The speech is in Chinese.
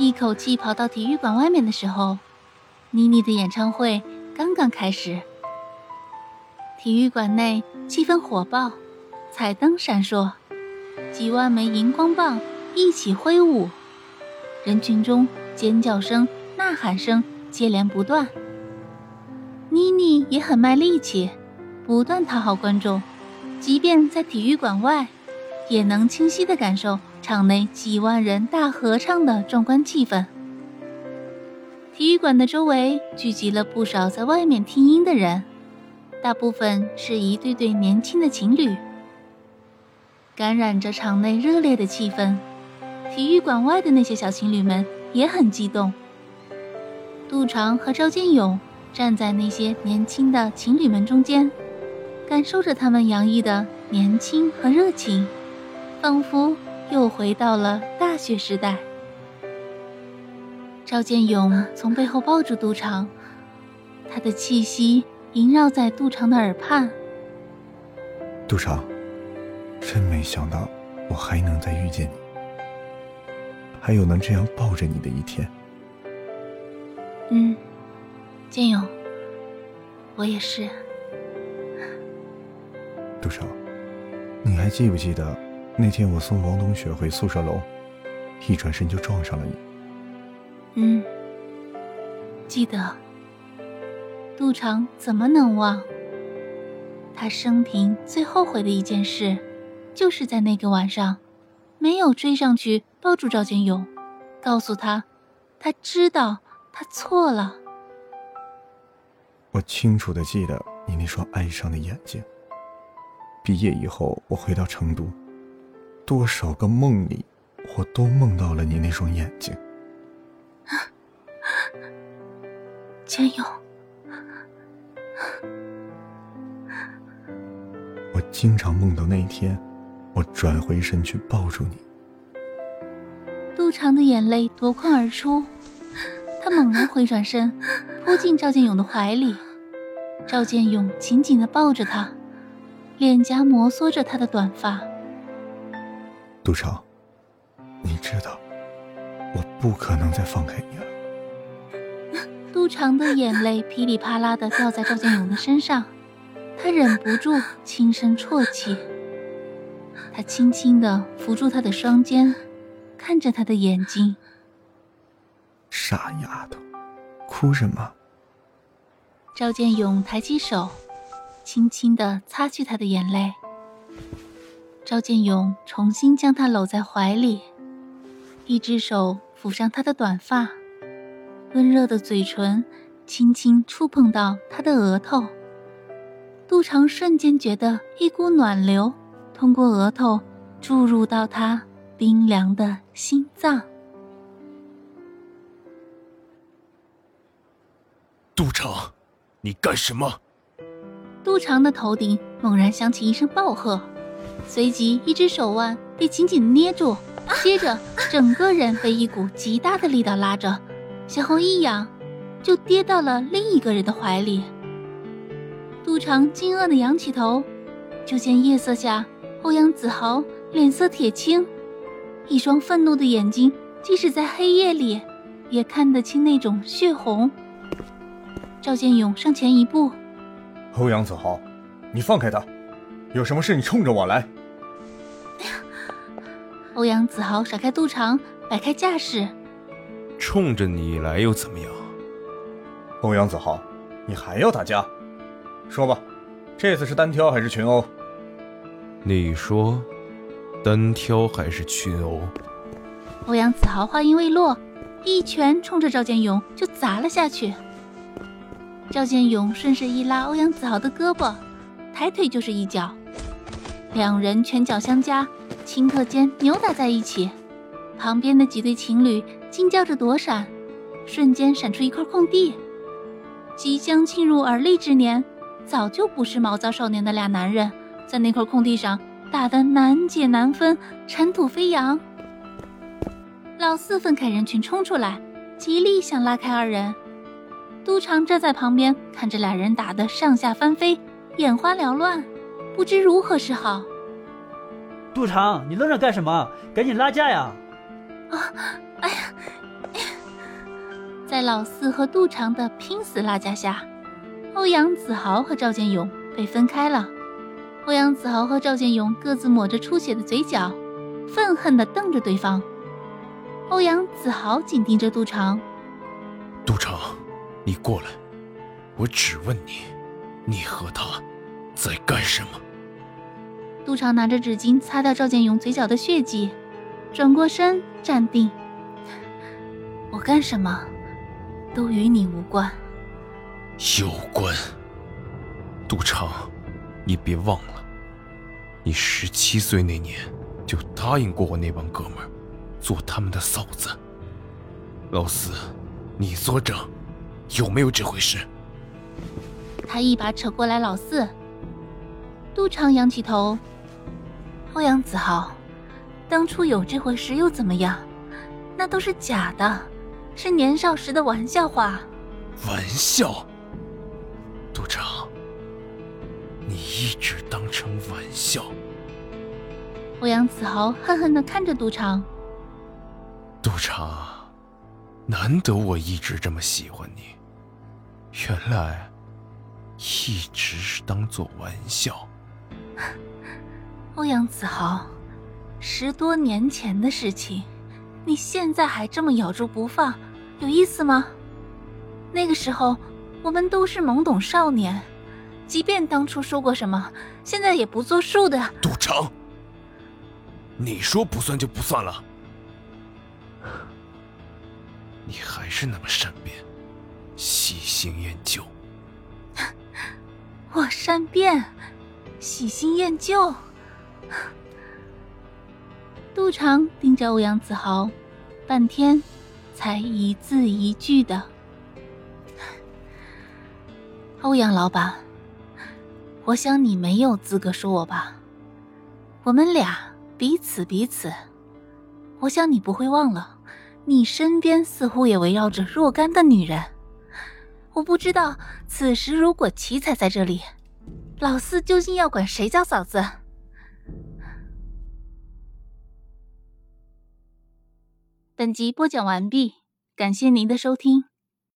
一口气跑到体育馆外面的时候，妮妮的演唱会刚刚开始。体育馆内气氛火爆，彩灯闪烁，几万枚荧光棒一起挥舞，人群中尖叫声、呐喊声接连不断。妮妮也很卖力气，不断讨好观众，即便在体育馆外。也能清晰的感受场内几万人大合唱的壮观气氛。体育馆的周围聚集了不少在外面听音的人，大部分是一对对年轻的情侣。感染着场内热烈的气氛，体育馆外的那些小情侣们也很激动。杜长和赵建勇站在那些年轻的情侣们中间，感受着他们洋溢的年轻和热情。仿佛又回到了大学时代。赵建勇从背后抱住杜长，他的气息萦绕在杜长的耳畔。杜长，真没想到我还能再遇见你，还有能这样抱着你的一天。嗯，建勇，我也是。杜长，你还记不记得？那天我送王冬雪回宿舍楼，一转身就撞上了你。嗯，记得。杜长怎么能忘？他生平最后悔的一件事，就是在那个晚上，没有追上去抱住赵建勇，告诉他，他知道他错了。我清楚的记得你那双哀伤的眼睛。毕业以后，我回到成都。多少个梦里，我都梦到了你那双眼睛，千勇。我经常梦到那一天，我转回身去抱住你。杜长的眼泪夺眶而出，他猛然回转身，扑进赵建勇的怀里。赵建勇紧紧的抱着他，脸颊摩挲着他的短发。杜长，你知道，我不可能再放开你了。杜长的眼泪噼里啪啦的掉在赵建勇的身上，他忍不住轻声啜泣。他轻轻的扶住他的双肩，看着他的眼睛。傻丫头，哭什么？赵建勇抬起手，轻轻的擦去他的眼泪。赵建勇重新将她搂在怀里，一只手抚上她的短发，温热的嘴唇轻轻触碰到她的额头。杜长瞬间觉得一股暖流通过额头注入到他冰凉的心脏。杜长，你干什么？杜长的头顶猛然响起一声暴喝。随即，一只手腕被紧紧捏住，接着整个人被一股极大的力道拉着，向后一仰，就跌到了另一个人的怀里。杜长惊愕的仰起头，就见夜色下，欧阳子豪脸色铁青，一双愤怒的眼睛，即使在黑夜里，也看得清那种血红。赵建勇上前一步：“欧阳子豪，你放开他，有什么事你冲着我来。”欧阳子豪甩开肚肠，摆开架势，冲着你来又怎么样？欧阳子豪，你还要打架？说吧，这次是单挑还是群殴？你说，单挑还是群殴？欧阳子豪话音未落，一拳冲着赵建勇就砸了下去。赵建勇顺势一拉欧阳子豪的胳膊，抬腿就是一脚，两人拳脚相加。顷刻间扭打在一起，旁边的几对情侣惊叫着躲闪，瞬间闪出一块空地。即将进入而立之年，早就不是毛躁少年的俩男人，在那块空地上打得难解难分，尘土飞扬。老四分开人群冲出来，极力想拉开二人。督常站在旁边看着俩人打得上下翻飞，眼花缭乱，不知如何是好。杜长，你愣着干什么？赶紧拉架呀！啊，哎呀！在老四和杜长的拼死拉架下，欧阳子豪和赵建勇被分开了。欧阳子豪和赵建勇各自抹着出血的嘴角，愤恨地瞪着对方。欧阳子豪紧盯着杜长：“杜长，你过来，我只问你，你和他在干什么？”杜长拿着纸巾擦掉赵建勇嘴角的血迹，转过身站定：“ 我干什么？”都与你无关。有关。杜长，你别忘了，你十七岁那年就答应过我那帮哥们儿，做他们的嫂子。老四，你作证，有没有这回事？他一把扯过来老四。杜长仰起头。欧阳子豪，当初有这回事又怎么样？那都是假的。是年少时的玩笑话。玩笑，杜长，你一直当成玩笑。欧阳子豪恨恨的看着杜长。杜长，难得我一直这么喜欢你，原来一直是当做玩笑。欧阳子豪，十多年前的事情。你现在还这么咬住不放，有意思吗？那个时候我们都是懵懂少年，即便当初说过什么，现在也不作数的。杜城，你说不算就不算了，你还是那么善变，喜新厌旧。我善变，喜新厌旧。杜长盯着欧阳子豪，半天，才一字一句的：“欧阳老板，我想你没有资格说我吧。我们俩彼此彼此，我想你不会忘了，你身边似乎也围绕着若干的女人。我不知道此时如果奇才在这里，老四究竟要管谁叫嫂子？”本集播讲完毕，感谢您的收听。